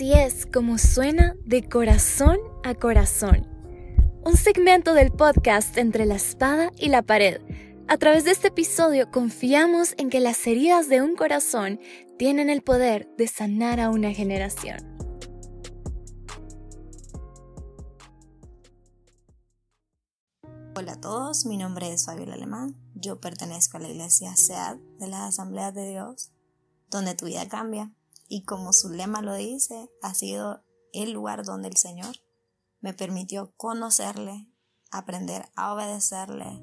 Así es como suena de corazón a corazón. Un segmento del podcast entre la espada y la pared. A través de este episodio confiamos en que las heridas de un corazón tienen el poder de sanar a una generación. Hola a todos, mi nombre es Fabiola Alemán. Yo pertenezco a la iglesia SEAD de las Asambleas de Dios, donde tu vida cambia y como su lema lo dice, ha sido el lugar donde el Señor me permitió conocerle, aprender a obedecerle,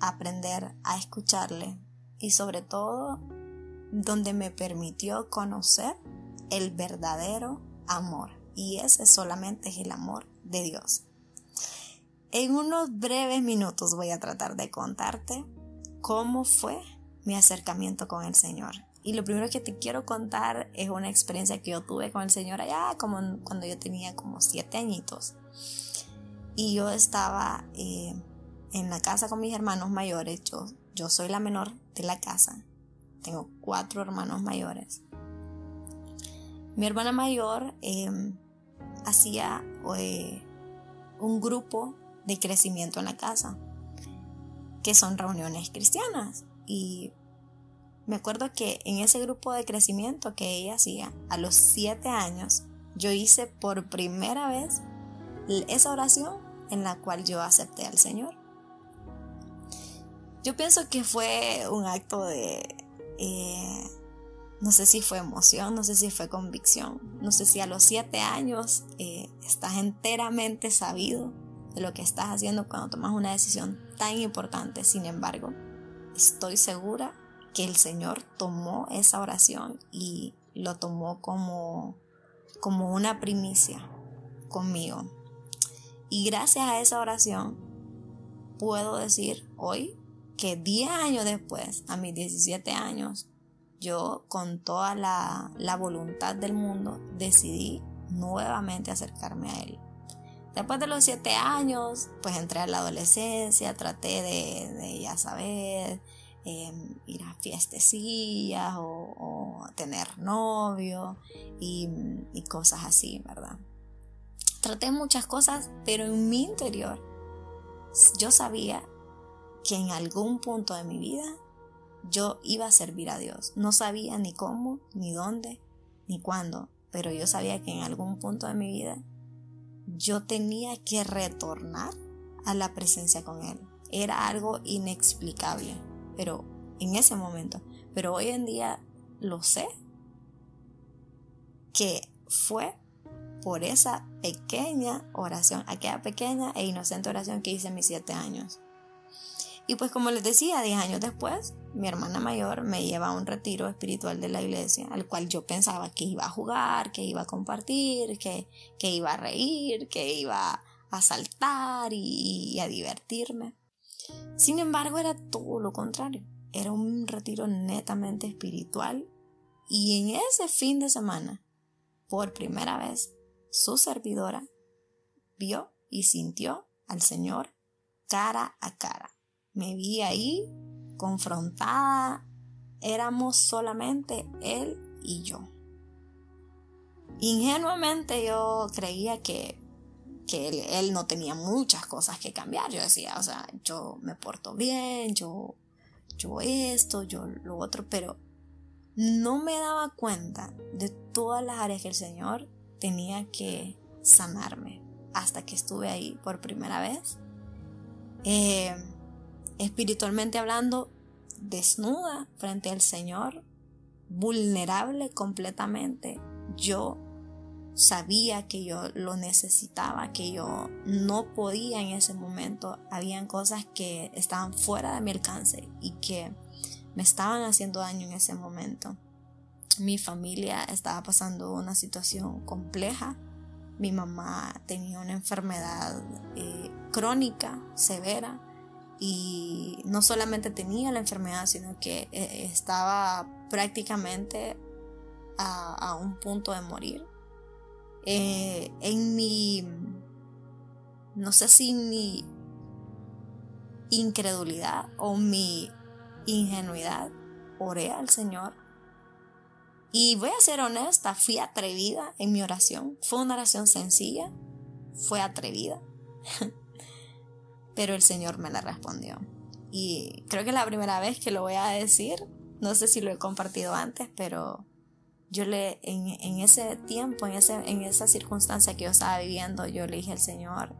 aprender a escucharle y sobre todo donde me permitió conocer el verdadero amor. Y ese solamente es el amor de Dios. En unos breves minutos voy a tratar de contarte cómo fue mi acercamiento con el Señor. Y lo primero que te quiero contar es una experiencia que yo tuve con el Señor allá, como cuando yo tenía como siete añitos. Y yo estaba eh, en la casa con mis hermanos mayores. Yo, yo soy la menor de la casa. Tengo cuatro hermanos mayores. Mi hermana mayor em, hacía eh, un grupo de crecimiento en la casa, que son reuniones cristianas. Y me acuerdo que en ese grupo de crecimiento que ella hacía, a los siete años, yo hice por primera vez esa oración en la cual yo acepté al Señor. Yo pienso que fue un acto de, eh, no sé si fue emoción, no sé si fue convicción, no sé si a los siete años eh, estás enteramente sabido de lo que estás haciendo cuando tomas una decisión tan importante. Sin embargo, estoy segura que el Señor tomó esa oración y lo tomó como, como una primicia conmigo. Y gracias a esa oración puedo decir hoy que 10 años después, a mis 17 años, yo con toda la, voluntad del mundo decidí nuevamente acercarme a Él. Después de los 7 años, pues entré a la adolescencia, traté de, de ya saber, Em, ir a fiestecillas o, tener novio y, y, cosas así, ¿verdad? Traté muchas cosas, pero en mi interior yo sabía que en algún punto de mi vida yo iba a servir a Dios. No sabía ni cómo, ni dónde, ni cuándo, pero yo sabía que en algún punto de mi vida yo tenía que retornar a la presencia con Él. Era algo inexplicable pero en ese momento. Pero hoy en día lo sé que fue por esa pequeña oración, aquella pequeña e inocente oración que hice en mis siete años. Y pues como les decía, diez años después, mi hermana mayor me lleva a un retiro espiritual de la iglesia, al cual yo pensaba que iba a jugar, que iba a compartir, que, que iba a reír, que iba a saltar y a divertirme. Sin embargo, era todo lo contrario. Era un retiro netamente espiritual y en ese fin de semana, por primera vez, su servidora vio y sintió al Señor cara a cara. Me vi ahí confrontada. Éramos solamente Él y yo. Ingenuamente yo creía que que él, no tenía muchas cosas que cambiar. Yo decía, o sea, yo me porto bien, yo, yo esto, yo lo otro, pero no me daba cuenta de todas las áreas que el Señor tenía que sanarme hasta que estuve ahí por primera vez. Eh, espiritualmente hablando, desnuda frente al Señor, vulnerable completamente, yo sabía que yo lo necesitaba, que yo no podía en ese momento. Habían cosas que estaban fuera de mi alcance y que me estaban haciendo daño en ese momento. Mi familia estaba pasando una situación compleja. Mi mamá tenía una enfermedad eh, crónica, severa, y no solamente tenía la enfermedad, sino que eh, estaba prácticamente a un punto de morir eh, en mi, no sé si mi incredulidad o mi ingenuidad, oré al Señor Y voy a ser honesta, fui atrevida en mi oración. Fue una oración sencilla, fue atrevida, pero el Señor me la respondió. Y creo que es la primera vez que lo voy a decir. No sé si lo he compartido antes, pero yo le, en, ese tiempo, en, ese, en esa circunstancia que yo estaba viviendo, yo le dije al Señor,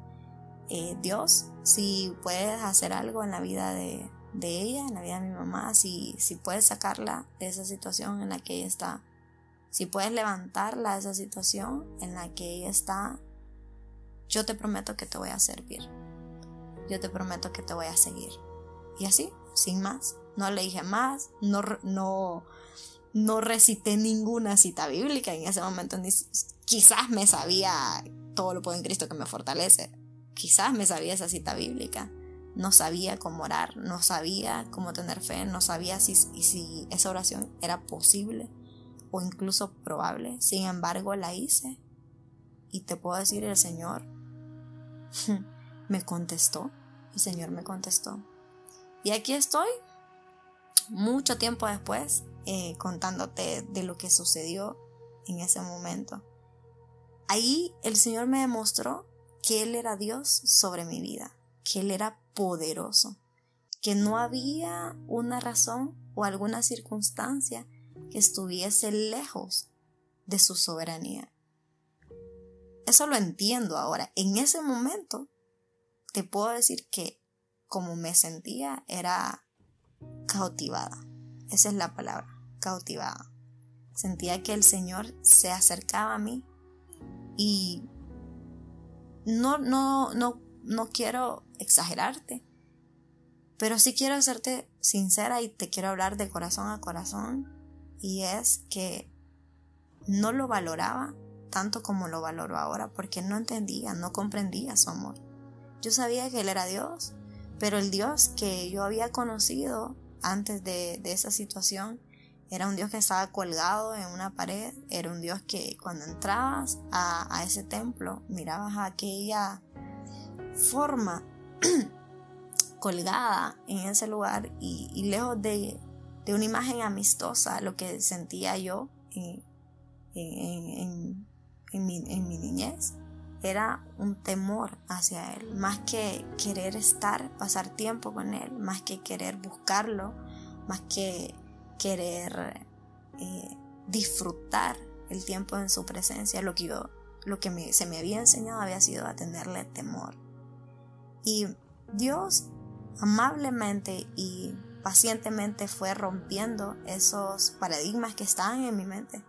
eh, Dios, si puedes hacer algo en la vida de, de ella, en la vida de mi mamá, si, si puedes sacarla de esa situación en la que ella está, si puedes levantarla de esa situación en la que ella está, yo te prometo que te voy a servir. Yo te prometo que te voy a seguir. Y así, sin más. No le dije más, no, no, no recité ninguna cita bíblica en ese momento. Ni, quizás me sabía todo lo puedo en Cristo que me fortalece. Quizás me sabía esa cita bíblica no sabía cómo orar, no sabía cómo tener fe, no sabía si, si esa oración era posible o incluso probable. Sin embargo, la hice. Y te puedo decir, el Señor me contestó. El Señor me contestó. Y aquí estoy, mucho tiempo después, eh, contándote de lo que sucedió en ese momento. Ahí el Señor me demostró que Él era Dios sobre mi vida, que Él era poderoso, que no había una razón o alguna circunstancia que estuviese lejos de su soberanía. Eso lo entiendo ahora. En ese momento te puedo decir que como me sentía era cautivada. Esa es la palabra, cautivada. Sentía que el Señor se acercaba a mí y no, no, no no quiero exagerarte, pero sí quiero hacerte sincera y te quiero hablar de corazón a corazón. Y es que no lo valoraba tanto como lo valoro ahora porque no entendía, no comprendía su amor. Yo sabía que Él era Dios, pero el Dios que yo había conocido antes de, esa situación era un Dios que estaba colgado en una pared, era un Dios que cuando entrabas a, a ese templo mirabas aquella forma colgada en ese lugar y, lejos de, una imagen amistosa, lo que sentía yo en, mi, niñez era un temor hacia Él, más que querer estar, pasar tiempo con Él, más que querer buscarlo, más que querer eh, disfrutar el tiempo en su presencia, lo que yo, lo que se me había enseñado había sido a tenerle temor. Y Dios amablemente y pacientemente fue rompiendo esos paradigmas que estaban en mi mente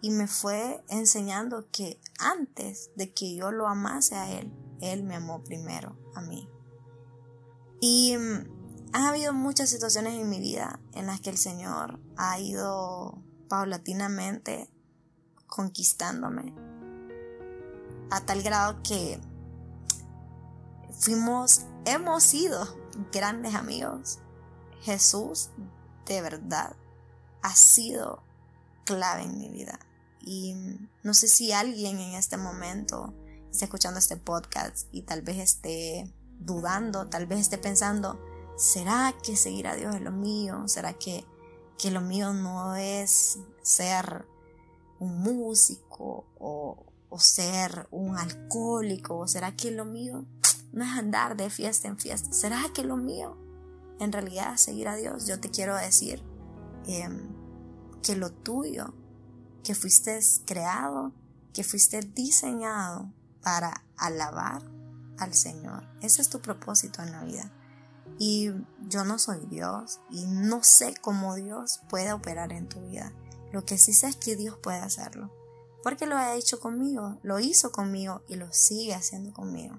y me fue enseñando que antes de que yo lo amase a Él, Él me amó primero a mí. Y mm, ha habido muchas situaciones en mi vida en las que el Señor ha ido paulatinamente conquistándome a tal grado que fuimos, hemos sido grandes amigos. Jesús de verdad ha sido clave en mi vida. Y no sé si alguien en este momento está escuchando este podcast y tal vez esté dudando, tal vez esté pensando, ¿será que seguir a Dios es lo mío? ¿Será que, que lo mío no es ser un músico o, ser un alcohólico? ¿O será que lo mío no es andar de fiesta en fiesta. ¿Será que lo mío en realidad es seguir a Dios? Yo te quiero decir em, que lo tuyo, que fuiste creado, que fuiste diseñado para alabar al Señor. Ese es tu propósito en la vida. Y yo no soy Dios y no sé cómo Dios puede operar en tu vida. Lo que sí sé es que Dios puede hacerlo. Porque lo ha hecho conmigo, lo hizo conmigo y lo sigue haciendo conmigo.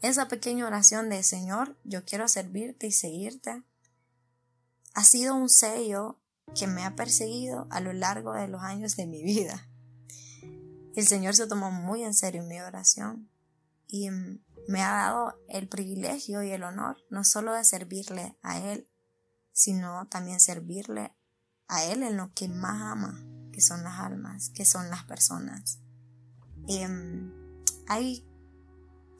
Esa pequeña oración de Señor, yo quiero servirte y seguirte, ha sido un sello que me ha perseguido a lo largo de los años de mi vida. El Señor se tomó muy en serio mi oración y me ha dado el privilegio y el honor no solo de servirle a Él, sino también servirle a Él en lo que más ama, que son las almas, que son las personas. Em, hay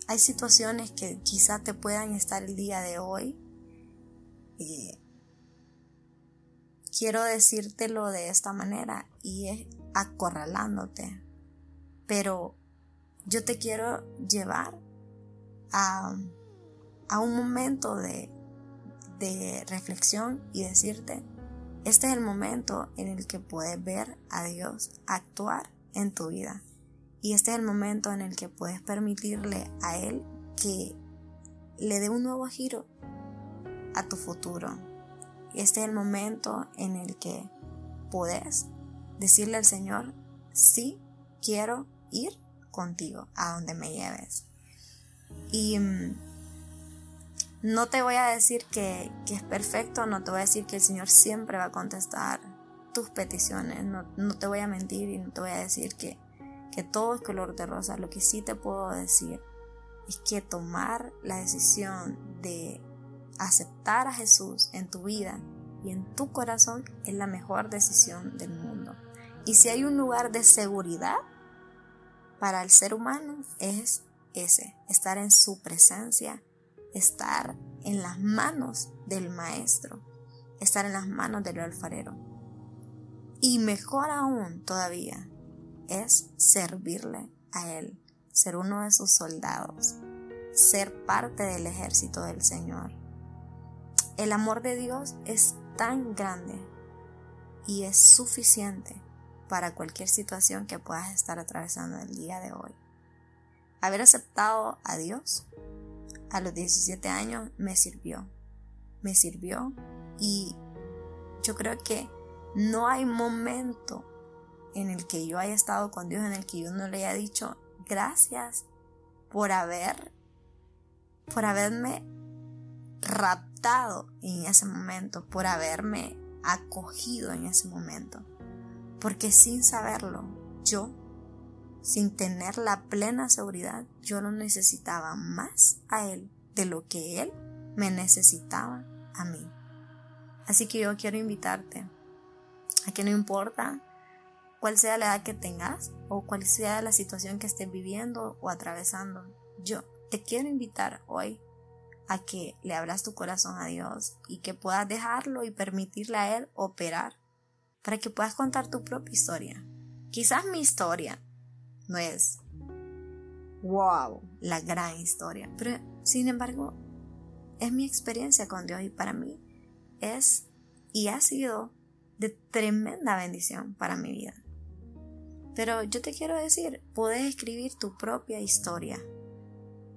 hay situaciones que quizá te puedan estar el día de hoy quiero decírtelo de esta manera y es acorralándote. Pero yo te quiero llevar a, a un momento de, de reflexión y decirte, este es el momento en el que puedes ver a Dios actuar en tu vida. Y este es el momento en el que puedes permitirle a Él que le dé un nuevo giro a tu futuro. Este es el momento en el que puedes decirle al Señor, sí, quiero ir contigo a donde me lleves. Y mm, no te voy a decir que, es perfecto, no te voy a decir que el Señor siempre va a contestar tus peticiones, no, te voy a mentir y no te voy a decir que, que todo es color de rosa. Lo que sí te puedo decir es que tomar la decisión de aceptar a Jesús en tu vida y en tu corazón es la mejor decisión del mundo. Y si hay un lugar de seguridad para el ser humano es ese, estar en su presencia, estar en las manos del maestro, estar en las manos del alfarero. Y mejor aún todavía es servirle a Él, ser uno de sus soldados, ser parte del ejército del Señor. El amor de Dios es tan grande y es suficiente para cualquier situación que puedas estar atravesando el día de hoy. Haber aceptado a Dios a los 17 años me sirvió. Me sirvió y yo creo que no hay momento en el que yo haya estado con Dios en el que yo no le haya dicho gracias por haber por haberme en ese momento, por haberme acogido en ese momento. Porque sin saberlo, yo, sin tener la plena seguridad, yo no necesitaba más a Él de lo que Él me necesitaba a mí. Así que yo quiero invitarte a que no importa cuál sea la edad que tengas o cuál sea la situación que estés viviendo o atravesando, yo te quiero invitar hoy a que le abras tu corazón a Dios y que puedas dejarlo y permitirle a Él operar para que puedas contar tu propia historia. Quizás mi historia no es wow, la gran historia, pero sin embargo es mi experiencia con Dios y para mí es y ha sido de tremenda bendición para mi vida. Pero yo te quiero decir, puedes escribir tu propia historia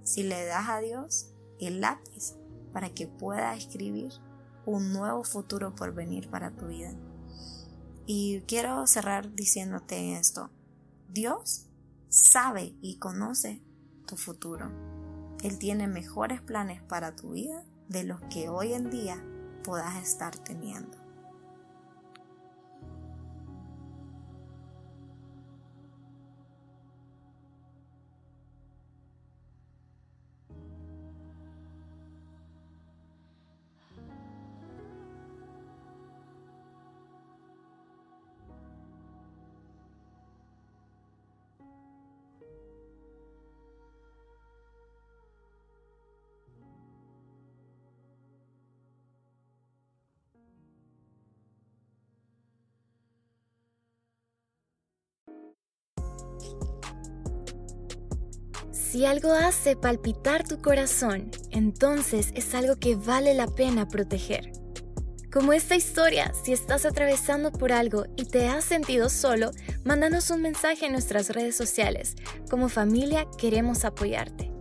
si le das a Dios el lápiz para que pueda escribir un nuevo futuro por venir para tu vida. Y quiero cerrar diciéndote esto. Dios sabe y conoce tu futuro. Él tiene mejores planes para tu vida de los que hoy en día puedas estar teniendo. Si algo hace palpitar tu corazón, entonces es algo que vale la pena proteger. Como esta historia, si estás atravesando por algo y te has sentido solo, mándanos un mensaje en nuestras redes sociales. Como familia queremos apoyarte.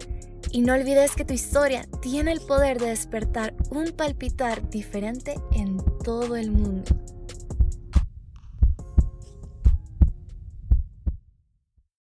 Y no olvides que tu historia tiene el poder de despertar un palpitar diferente en todo el mundo.